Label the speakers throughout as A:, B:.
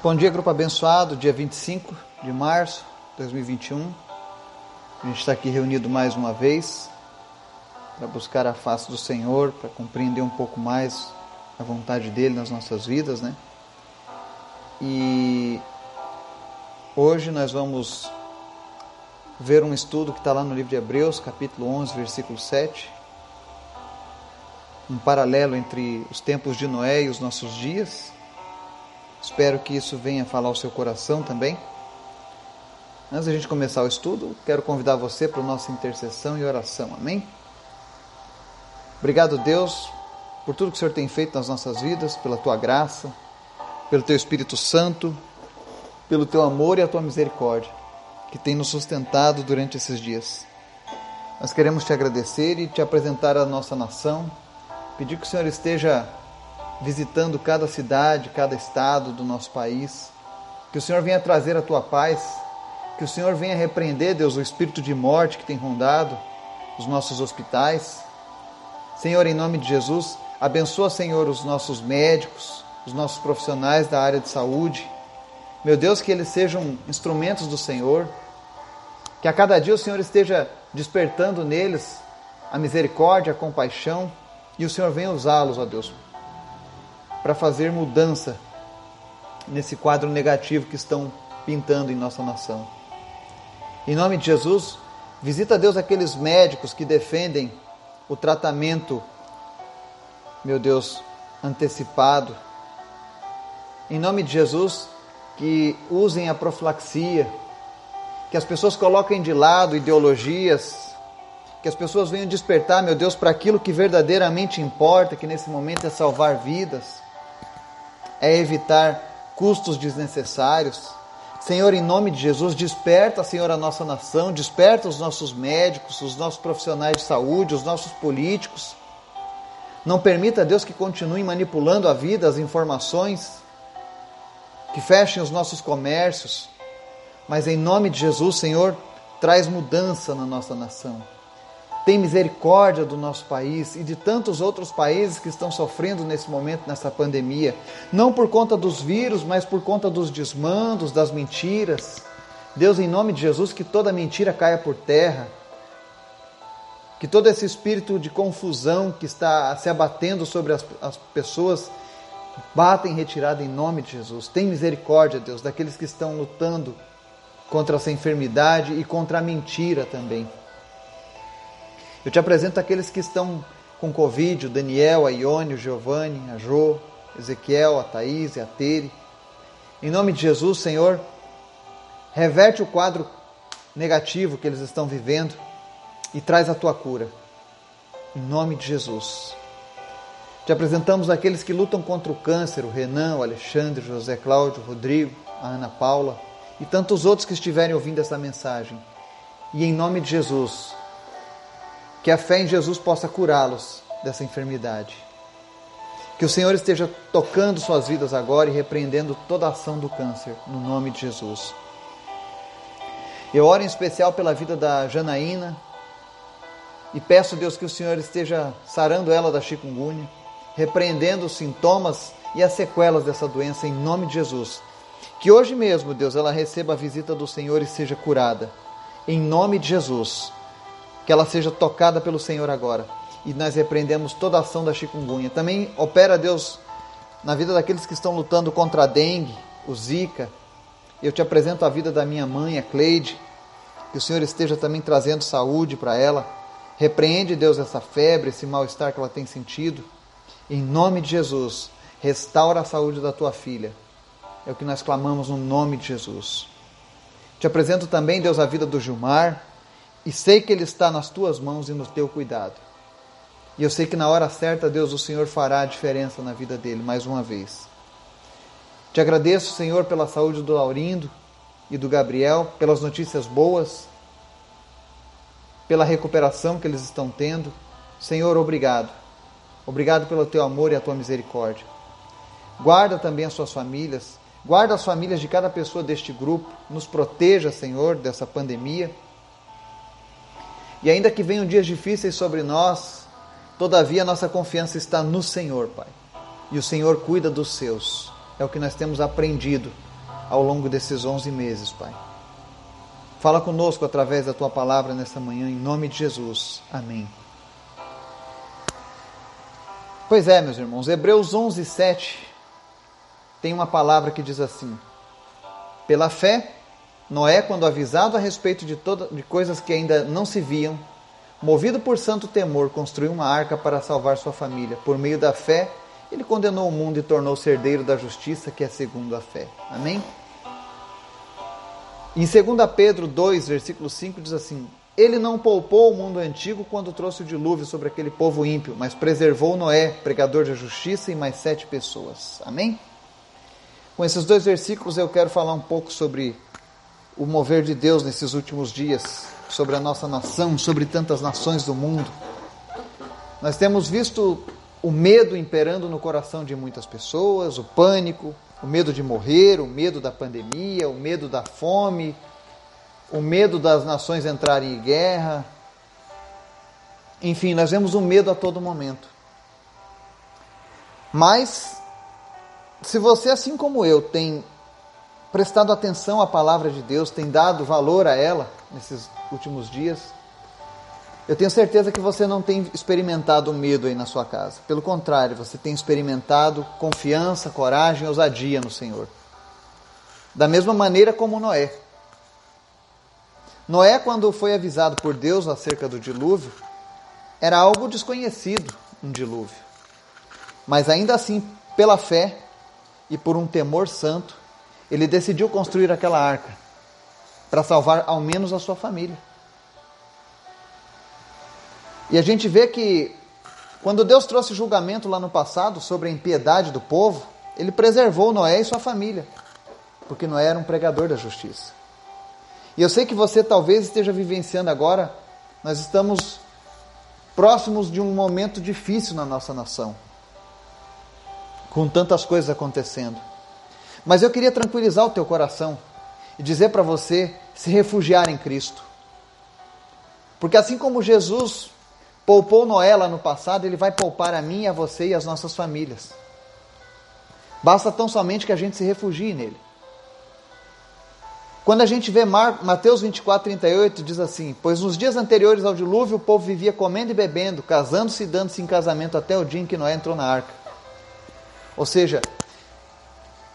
A: Bom dia, grupo abençoado, dia 25 de março de 2021. A gente está aqui reunido mais uma vez para buscar a face do Senhor, para compreender um pouco mais a vontade dele nas nossas vidas, né? E hoje nós vamos ver um estudo que está lá no livro de Hebreus, capítulo 11, versículo 7. Um paralelo entre os tempos de Noé e os nossos dias Espero que isso venha falar ao seu coração também. Antes da gente começar o estudo, quero convidar você para a nossa intercessão e oração. Amém? Obrigado, Deus, por tudo que o Senhor tem feito nas nossas vidas, pela tua graça, pelo teu Espírito Santo, pelo teu amor e a tua misericórdia, que tem nos sustentado durante esses dias. Nós queremos te agradecer e te apresentar a nossa nação, pedir que o Senhor esteja visitando cada cidade, cada estado do nosso país. Que o Senhor venha trazer a tua paz, que o Senhor venha repreender, Deus, o espírito de morte que tem rondado os nossos hospitais. Senhor, em nome de Jesus, abençoa, Senhor, os nossos médicos, os nossos profissionais da área de saúde. Meu Deus, que eles sejam instrumentos do Senhor, que a cada dia o Senhor esteja despertando neles a misericórdia, a compaixão, e o Senhor venha usá-los, ó Deus, para fazer mudança nesse quadro negativo que estão pintando em nossa nação. Em nome de Jesus, visita Deus aqueles médicos que defendem o tratamento, meu Deus, antecipado. Em nome de Jesus, que usem a profilaxia, que as pessoas coloquem de lado ideologias, que as pessoas venham despertar, meu Deus, para aquilo que verdadeiramente importa, que nesse momento é salvar vidas é evitar custos desnecessários. Senhor, em nome de Jesus, desperta, Senhor, a nossa nação, desperta os nossos médicos, os nossos profissionais de saúde, os nossos políticos. Não permita, Deus, que continue manipulando a vida, as informações, que fechem os nossos comércios. Mas em nome de Jesus, Senhor, traz mudança na nossa nação. Tem misericórdia do nosso país e de tantos outros países que estão sofrendo nesse momento, nessa pandemia. Não por conta dos vírus, mas por conta dos desmandos, das mentiras. Deus, em nome de Jesus, que toda mentira caia por terra. Que todo esse espírito de confusão que está se abatendo sobre as, as pessoas bata em retirada em nome de Jesus. Tem misericórdia, Deus, daqueles que estão lutando contra essa enfermidade e contra a mentira também. Eu te apresento aqueles que estão com Covid, o Daniel, a Ione, o Giovanni, a Jo, Ezequiel, a Thaís e a Tere. Em nome de Jesus, Senhor, reverte o quadro negativo que eles estão vivendo e traz a tua cura. Em nome de Jesus. Te apresentamos aqueles que lutam contra o câncer, o Renan, o Alexandre, o José Cláudio, o Rodrigo, a Ana Paula e tantos outros que estiverem ouvindo essa mensagem. E em nome de Jesus, que a fé em Jesus possa curá-los dessa enfermidade. Que o Senhor esteja tocando suas vidas agora e repreendendo toda a ação do câncer, no nome de Jesus. Eu oro em especial pela vida da Janaína e peço, Deus, que o Senhor esteja sarando ela da chikungunya, repreendendo os sintomas e as sequelas dessa doença em nome de Jesus. Que hoje mesmo, Deus, ela receba a visita do Senhor e seja curada. Em nome de Jesus que ela seja tocada pelo Senhor agora. E nós repreendemos toda a ação da chikungunya. Também opera, Deus, na vida daqueles que estão lutando contra a dengue, o zika. Eu te apresento a vida da minha mãe, a Cleide. Que o Senhor esteja também trazendo saúde para ela. Repreende, Deus, essa febre, esse mal-estar que ela tem sentido. Em nome de Jesus, restaura a saúde da tua filha. É o que nós clamamos no nome de Jesus. Te apresento também, Deus, a vida do Gilmar, e sei que Ele está nas tuas mãos e no teu cuidado. E eu sei que na hora certa, Deus, o Senhor fará a diferença na vida dele mais uma vez. Te agradeço, Senhor, pela saúde do Laurindo e do Gabriel, pelas notícias boas, pela recuperação que eles estão tendo. Senhor, obrigado. Obrigado pelo teu amor e a tua misericórdia. Guarda também as suas famílias, guarda as famílias de cada pessoa deste grupo, nos proteja, Senhor, dessa pandemia. E ainda que venham dias difíceis sobre nós, todavia nossa confiança está no Senhor, Pai. E o Senhor cuida dos seus. é o que nós temos aprendido ao longo desses 11 meses, Pai. Fala conosco através da tua palavra nesta manhã, em nome de Jesus. Amém. Pois é, meus irmãos, Hebreus 11, 7 tem uma palavra que diz assim: Pela fé, Noé, quando avisado a respeito de, toda, de coisas que ainda não se viam, movido por santo temor, construiu uma arca para salvar sua família. Por meio da fé, ele condenou o mundo e tornou-se herdeiro da justiça, que é segundo a fé. Amém? Em 2 Pedro 2, versículo 5 diz assim: Ele não poupou o mundo antigo quando trouxe o dilúvio sobre aquele povo ímpio, mas preservou Noé, pregador da justiça, e mais sete pessoas. Amém? Com esses dois versículos eu quero falar um pouco sobre o mover de Deus nesses últimos dias, sobre a nossa nação, sobre tantas nações do mundo. Nós temos visto o medo imperando no coração de muitas pessoas, o pânico, o medo de morrer, o medo da pandemia, o medo da fome, o medo das nações entrarem em guerra. Enfim, nós vemos o medo a todo momento. Mas, se você, assim como eu, tem prestado atenção à palavra de Deus, tem dado valor a ela nesses últimos dias, eu tenho certeza que você não tem experimentado medo aí na sua casa. Pelo contrário, você tem experimentado confiança, coragem ousadia no Senhor. Da mesma maneira como Noé. Noé, quando foi avisado por Deus acerca do dilúvio, era algo desconhecido, um dilúvio. Mas ainda assim, pela fé e por um temor santo, ele decidiu construir aquela arca para salvar ao menos a sua família. E a gente vê que quando Deus trouxe julgamento lá no passado sobre a impiedade do povo, ele preservou Noé e sua família, porque Noé era um pregador da justiça. E eu sei que você talvez esteja vivenciando agora, nós estamos próximos de um momento difícil na nossa nação, com tantas coisas acontecendo. Mas eu queria tranquilizar o teu coração e dizer para você se refugiar em Cristo. Porque assim como Jesus Poupou Noé lá no passado, ele vai poupar a mim, a você e as nossas famílias. Basta tão somente que a gente se refugie nele. Quando a gente vê Mateus 24, 38, diz assim: Pois nos dias anteriores ao dilúvio o povo vivia comendo e bebendo, casando-se e dando-se em casamento até o dia em que Noé entrou na arca. Ou seja,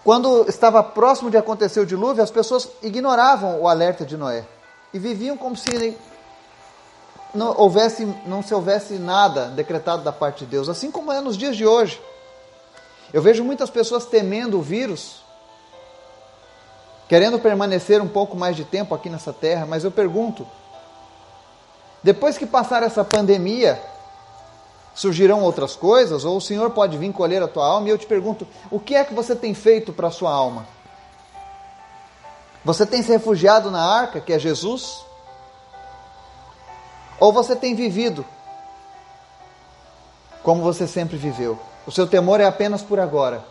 A: quando estava próximo de acontecer o dilúvio, as pessoas ignoravam o alerta de Noé e viviam como se não, houvesse, não se houvesse nada decretado da parte de Deus, assim como é nos dias de hoje. Eu vejo muitas pessoas temendo o vírus, querendo permanecer um pouco mais de tempo aqui nessa terra, mas eu pergunto: depois que passar essa pandemia, surgirão outras coisas, ou o Senhor pode vir colher a tua alma? E eu te pergunto: o que é que você tem feito para a sua alma? Você tem se refugiado na arca, que é Jesus? Ou você tem vivido como você sempre viveu? O seu temor é apenas por agora.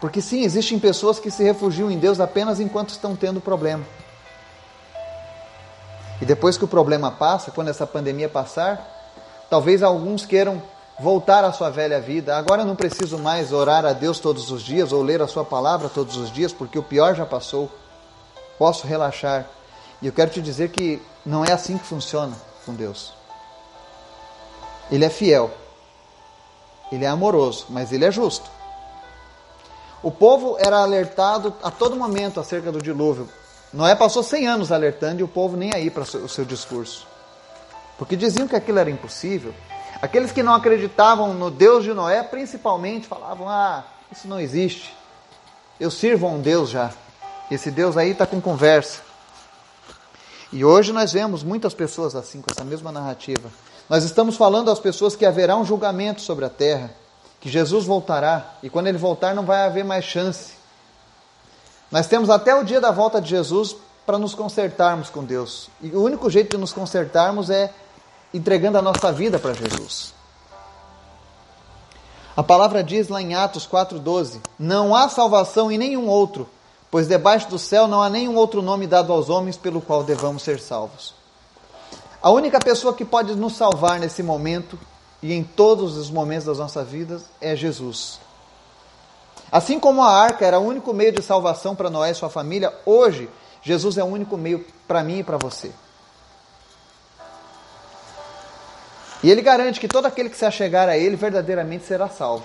A: Porque sim, existem pessoas que se refugiam em Deus apenas enquanto estão tendo problema. E depois que o problema passa, quando essa pandemia passar, talvez alguns queiram voltar à sua velha vida. Agora eu não preciso mais orar a Deus todos os dias ou ler a sua palavra todos os dias, porque o pior já passou. Posso relaxar. E eu quero te dizer que não é assim que funciona com Deus. Ele é fiel. Ele é amoroso, mas ele é justo. O povo era alertado a todo momento acerca do dilúvio. Noé passou 100 anos alertando e o povo nem aí para o seu discurso. Porque diziam que aquilo era impossível. Aqueles que não acreditavam no Deus de Noé, principalmente, falavam: Ah, isso não existe. Eu sirvo a um Deus já. Esse Deus aí está com conversa. E hoje nós vemos muitas pessoas assim, com essa mesma narrativa. Nós estamos falando às pessoas que haverá um julgamento sobre a terra, que Jesus voltará, e quando ele voltar não vai haver mais chance. Nós temos até o dia da volta de Jesus para nos consertarmos com Deus. E o único jeito de nos consertarmos é entregando a nossa vida para Jesus. A palavra diz lá em Atos 4,12: Não há salvação em nenhum outro, pois debaixo do céu não há nenhum outro nome dado aos homens pelo qual devamos ser salvos. A única pessoa que pode nos salvar nesse momento e em todos os momentos das nossas vidas é Jesus. Assim como a arca era o único meio de salvação para Noé e sua família, hoje Jesus é o único meio para mim e para você. E ele garante que todo aquele que se achegar a ele verdadeiramente será salvo.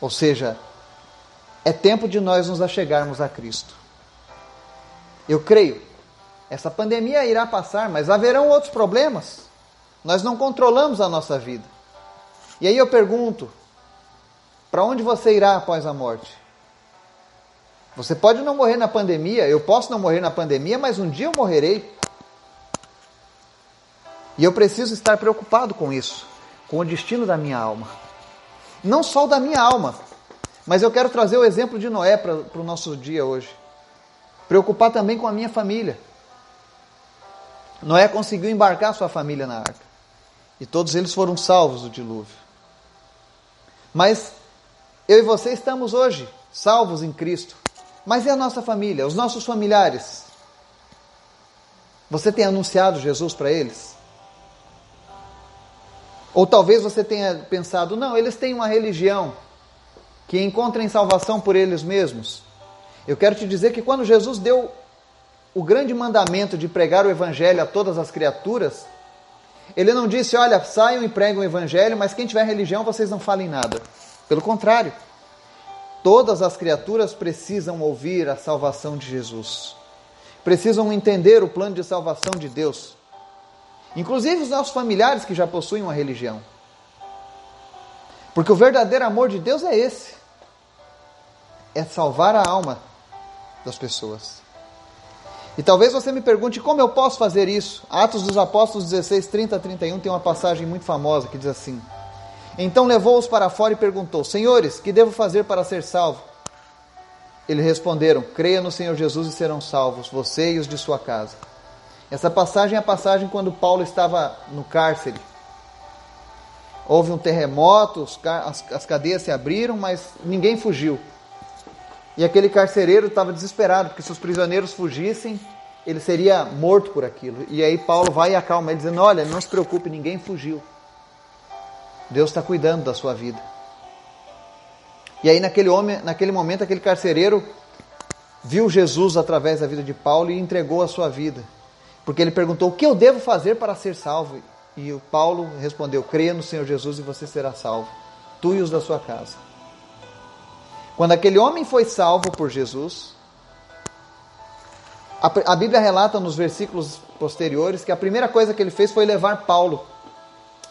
A: Ou seja, é tempo de nós nos achegarmos a Cristo. Eu creio, essa pandemia irá passar, mas haverão outros problemas. Nós não controlamos a nossa vida. E aí eu pergunto: para onde você irá após a morte? Você pode não morrer na pandemia, eu posso não morrer na pandemia, mas um dia eu morrerei. E eu preciso estar preocupado com isso, com o destino da minha alma. Não só o da minha alma, mas eu quero trazer o exemplo de Noé para o nosso dia hoje. Preocupar também com a minha família. Noé conseguiu embarcar sua família na arca. E todos eles foram salvos do dilúvio. Mas eu e você estamos hoje salvos em Cristo. Mas e a nossa família, os nossos familiares? Você tem anunciado Jesus para eles? Ou talvez você tenha pensado, não, eles têm uma religião que encontrem salvação por eles mesmos. Eu quero te dizer que quando Jesus deu o grande mandamento de pregar o evangelho a todas as criaturas, ele não disse, olha, saiam e pregam o evangelho, mas quem tiver religião, vocês não falem nada. Pelo contrário, todas as criaturas precisam ouvir a salvação de Jesus. Precisam entender o plano de salvação de Deus. Inclusive os nossos familiares que já possuem uma religião. Porque o verdadeiro amor de Deus é esse: é salvar a alma das pessoas. E talvez você me pergunte como eu posso fazer isso. Atos dos Apóstolos 16, 30 a 31 tem uma passagem muito famosa que diz assim: Então levou-os para fora e perguntou: Senhores, que devo fazer para ser salvo? Eles responderam: Creia no Senhor Jesus e serão salvos, você e os de sua casa. Essa passagem é a passagem quando Paulo estava no cárcere. Houve um terremoto, as cadeias se abriram, mas ninguém fugiu. E aquele carcereiro estava desesperado, porque se os prisioneiros fugissem, ele seria morto por aquilo. E aí Paulo vai e acalma ele, dizendo: Olha, não se preocupe, ninguém fugiu. Deus está cuidando da sua vida. E aí naquele homem, naquele momento, aquele carcereiro viu Jesus através da vida de Paulo e entregou a sua vida. Porque ele perguntou: O que eu devo fazer para ser salvo? E o Paulo respondeu: Creia no Senhor Jesus e você será salvo, tu e os da sua casa. Quando aquele homem foi salvo por Jesus, a, Bíblia relata nos versículos posteriores que a primeira coisa que ele fez foi levar Paulo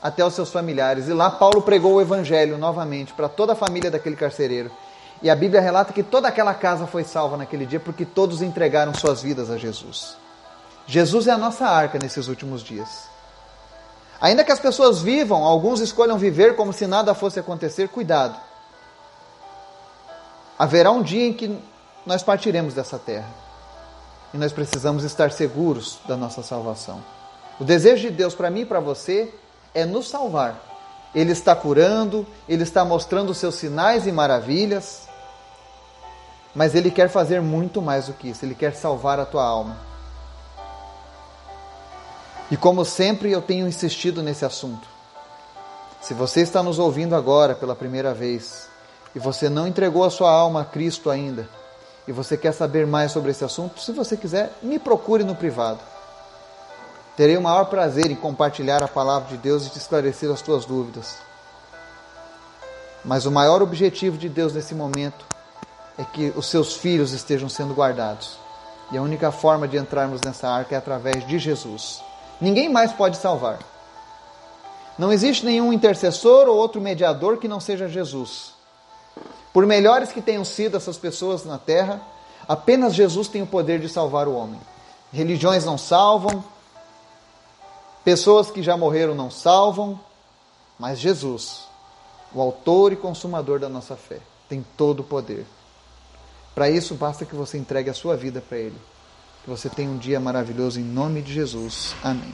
A: até os seus familiares. E lá Paulo pregou o evangelho novamente para toda a família daquele carcereiro. E a Bíblia relata que toda aquela casa foi salva naquele dia porque todos entregaram suas vidas a Jesus. Jesus é a nossa arca nesses últimos dias. Ainda que as pessoas vivam, alguns escolham viver como se nada fosse acontecer, cuidado. Haverá um dia em que nós partiremos dessa terra. E nós precisamos estar seguros da nossa salvação. O desejo de Deus para mim e para você é nos salvar. Ele está curando, ele está mostrando os seus sinais e maravilhas. Mas ele quer fazer muito mais do que isso. Ele quer salvar a tua alma. E como sempre, eu tenho insistido nesse assunto. Se você está nos ouvindo agora pela primeira vez e você não entregou a sua alma a Cristo ainda, e você quer saber mais sobre esse assunto, se você quiser, me procure no privado. Terei o maior prazer em compartilhar a palavra de Deus e te esclarecer as tuas dúvidas. Mas o maior objetivo de Deus nesse momento é que os seus filhos estejam sendo guardados. E a única forma de entrarmos nessa arca é através de Jesus. Ninguém mais pode salvar. Não existe nenhum intercessor ou outro mediador que não seja Jesus. Por melhores que tenham sido essas pessoas na terra, apenas Jesus tem o poder de salvar o homem. Religiões não salvam, pessoas que já morreram não salvam, mas Jesus, o autor e consumador da nossa fé, tem todo o poder. Para isso, basta que você entregue a sua vida para Ele. Que você tenha um dia maravilhoso em nome de Jesus. Amém.